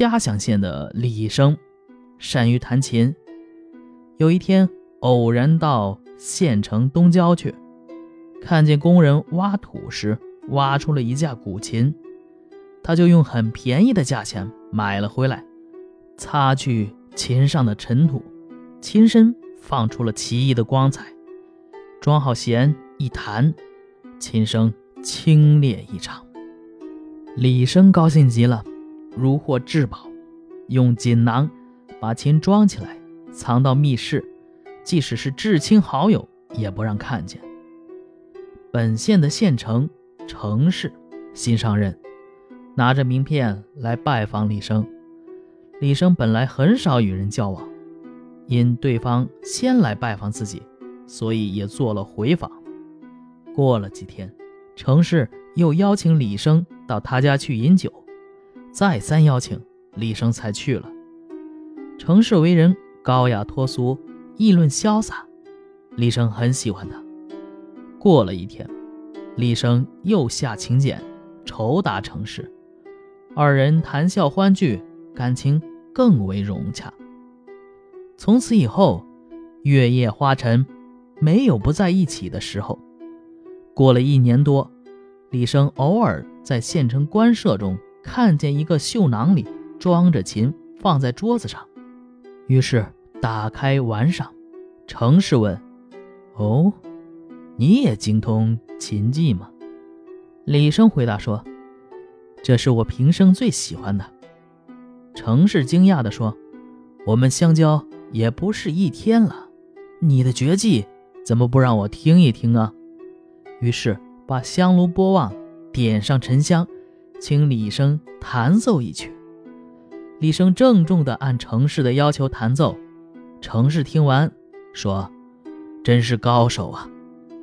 嘉祥县的李生，善于弹琴。有一天，偶然到县城东郊去，看见工人挖土时挖出了一架古琴，他就用很便宜的价钱买了回来，擦去琴上的尘土，琴身放出了奇异的光彩。装好弦一弹，琴声清冽异常。李生高兴极了，如获至宝，用锦囊把琴装起来，藏到密室，即使是至亲好友也不让看见。本县的县城程氏新上任，拿着名片来拜访李生。李生本来很少与人交往，因对方先来拜访自己，所以也做了回访。过了几天，程氏又邀请李生。到他家去饮酒，再三邀请，李生才去了。程氏为人高雅脱俗，议论潇洒，李生很喜欢他。过了一天，李生又下请柬，酬答程氏，二人谈笑欢聚，感情更为融洽。从此以后，月夜花沉，没有不在一起的时候。过了一年多。李生偶尔在县城官舍中看见一个绣囊里装着琴，放在桌子上，于是打开玩赏。程氏问：“哦，你也精通琴技吗？”李生回答说：“这是我平生最喜欢的。”程氏惊讶地说：“我们相交也不是一天了，你的绝技怎么不让我听一听啊？”于是。把香炉拨旺，点上沉香，请李生弹奏一曲。李生郑重地按程氏的要求弹奏。程氏听完，说：“真是高手啊！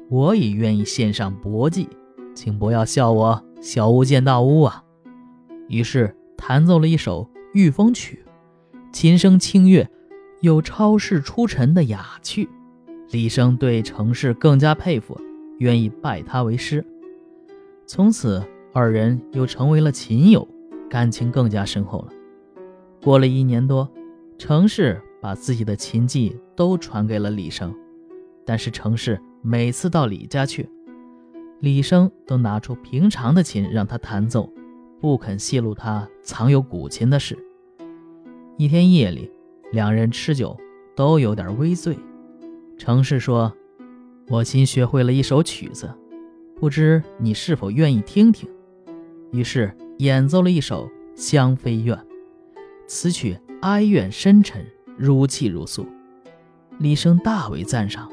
我也愿意献上薄技，请不要笑我小巫见大巫啊。”于是弹奏了一首《御风曲》，琴声清越，有超世出尘的雅趣。李生对程氏更加佩服。愿意拜他为师，从此二人又成为了琴友，感情更加深厚了。过了一年多，程氏把自己的琴技都传给了李生，但是程氏每次到李家去，李生都拿出平常的琴让他弹奏，不肯泄露他藏有古琴的事。一天夜里，两人吃酒，都有点微醉。程氏说。我新学会了一首曲子，不知你是否愿意听听？于是演奏了一首《香妃怨》。此曲哀怨深沉，如泣如诉。李生大为赞赏。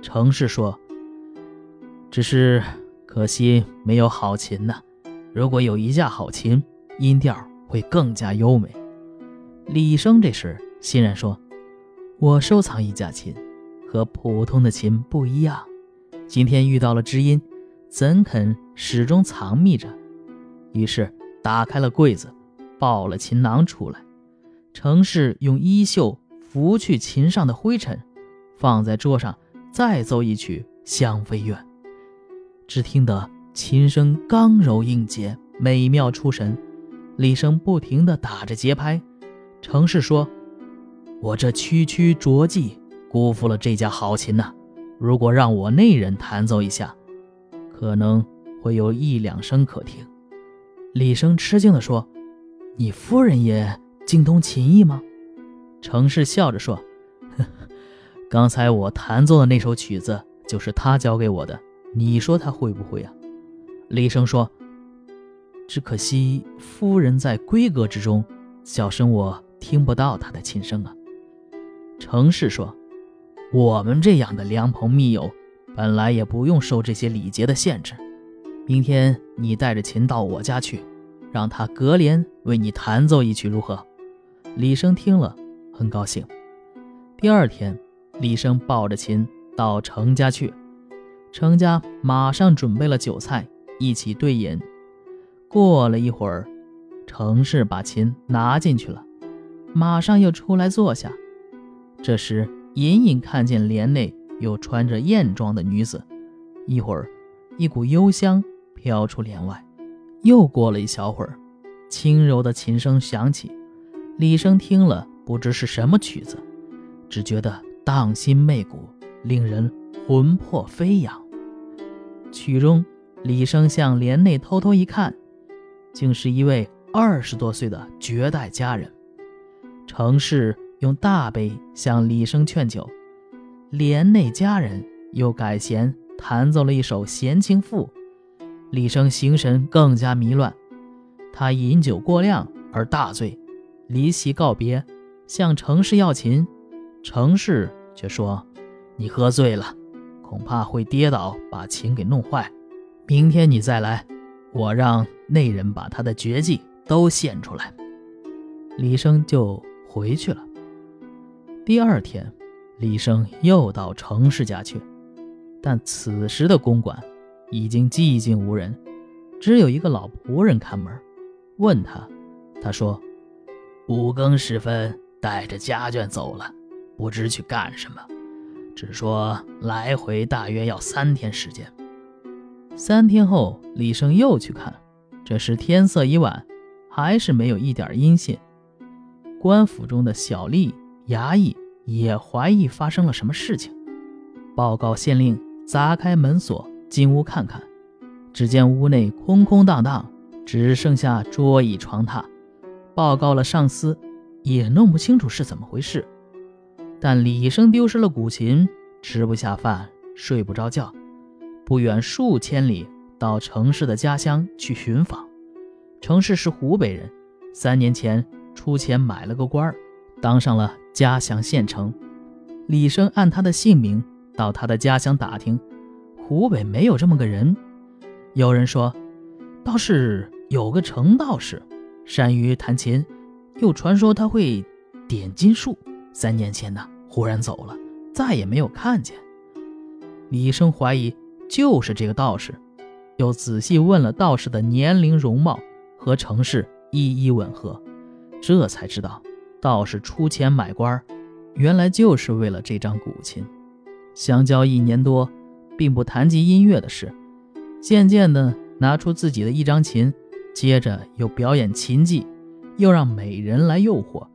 程氏说：“只是可惜没有好琴呐。如果有一架好琴，音调会更加优美。”李生这时欣然说：“我收藏一架琴。”和普通的琴不一样，今天遇到了知音，怎肯始终藏匿着？于是打开了柜子，抱了琴囊出来。程氏用衣袖拂去琴上的灰尘，放在桌上，再奏一曲《香妃怨》。只听得琴声刚柔应节，美妙出神。李生不停地打着节拍。程氏说：“我这区区拙技。”辜负了这架好琴呐！如果让我那人弹奏一下，可能会有一两声可听。李生吃惊地说：“你夫人也精通琴艺吗？”程氏笑着说：“，刚才我弹奏的那首曲子就是他教给我的。你说他会不会啊？”李生说：“只可惜夫人在闺阁之中，小声我听不到她的琴声啊。”程氏说。我们这样的良朋密友，本来也不用受这些礼节的限制。明天你带着琴到我家去，让他隔帘为你弹奏一曲，如何？李生听了很高兴。第二天，李生抱着琴到程家去，程家马上准备了酒菜，一起对饮。过了一会儿，程氏把琴拿进去了，马上又出来坐下。这时。隐隐看见帘内有穿着艳装的女子，一会儿，一股幽香飘出帘外。又过了一小会儿，轻柔的琴声响起，李生听了，不知是什么曲子，只觉得荡心媚骨，令人魂魄飞扬。曲中，李生向帘内偷偷一看，竟是一位二十多岁的绝代佳人。程氏用大杯向李生劝酒，帘内佳人又改弦弹奏了一首闲情赋，李生形神更加迷乱。他饮酒过量而大醉。离席告别，向程氏要琴，程氏却说：“你喝醉了，恐怕会跌倒，把琴给弄坏。明天你再来，我让内人把他的绝技都献出来。”李生就回去了。第二天，李生又到程氏家去，但此时的公馆已经寂静无人，只有一个老仆人看门。问他，他说。五更时分，带着家眷走了，不知去干什么。只说来回大约要三天时间。三天后，李生又去看，这时天色已晚，还是没有一点音信。官府中的小吏、衙役也怀疑发生了什么事情，报告县令砸开门锁进屋看看，只见屋内空空荡荡，只剩下桌椅床榻。报告了上司，也弄不清楚是怎么回事。但李生丢失了古琴，吃不下饭，睡不着觉，不远数千里到城市的家乡去寻访。城市是湖北人，三年前出钱买了个官儿当上了家乡县城。李生按他的姓名到他的家乡打听，湖北没有这么个人。有人说，倒是有个程道士。善于弹琴，又传说他会点金术。三年前呢，忽然走了，再也没有看见。李生怀疑就是这个道士，又仔细问了道士的年龄、容貌和城市一一吻合，这才知道道士出钱买官，原来就是为了这张古琴。相交一年多，并不谈及音乐的事，渐渐的拿出自己的一张琴。接着又表演琴技，又让美人来诱惑，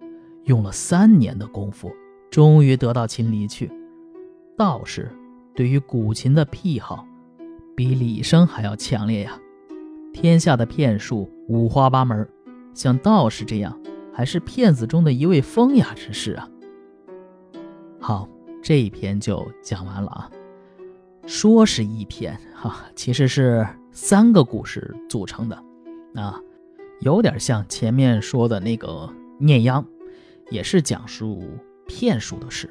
用了三年的功夫，终于得到琴离去。道士对于古琴的癖好，比李生还要强烈呀！天下的骗术五花八门，像道士这样，还是骗子中的一位风雅之士啊！好，这一篇就讲完了啊。说是一篇哈，其实是三个故事组成的。啊，有点像前面说的那个《念央》，也是讲述骗术的事。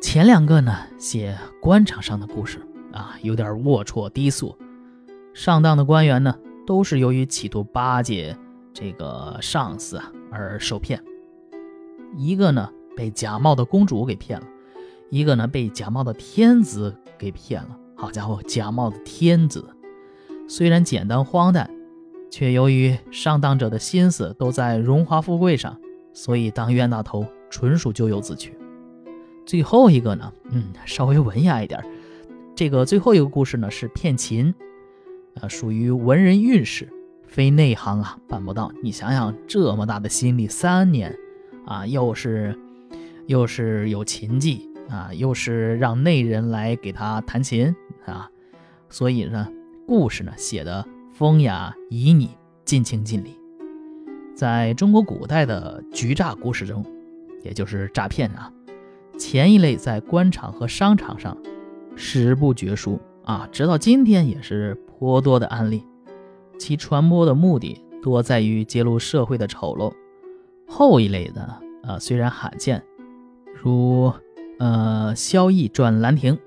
前两个呢，写官场上的故事啊，有点龌龊低俗。上当的官员呢，都是由于企图巴结这个上司啊而受骗。一个呢被假冒的公主给骗了，一个呢被假冒的天子给骗了。好家伙，假冒的天子，虽然简单荒诞。却由于上当者的心思都在荣华富贵上，所以当冤大头纯属咎由自取。最后一个呢，嗯，稍微文雅一点。这个最后一个故事呢是骗琴，啊，属于文人韵事，非内行啊办不到。你想想，这么大的心力，三年，啊，又是又是有琴技啊，又是让内人来给他弹琴啊，所以呢，故事呢写的。风雅旖旎，尽情尽礼。在中国古代的局诈故事中，也就是诈骗啊，前一类在官场和商场上史不绝书啊，直到今天也是颇多的案例。其传播的目的多在于揭露社会的丑陋。后一类的啊，虽然罕见，如呃萧绎转兰亭，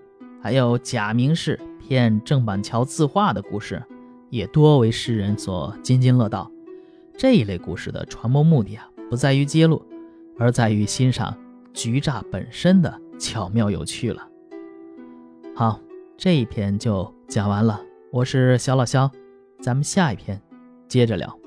还有假名士骗郑板桥字画的故事。也多为世人所津津乐道。这一类故事的传播目的啊，不在于揭露，而在于欣赏局诈本身的巧妙有趣了。好，这一篇就讲完了。我是小老肖，咱们下一篇接着聊。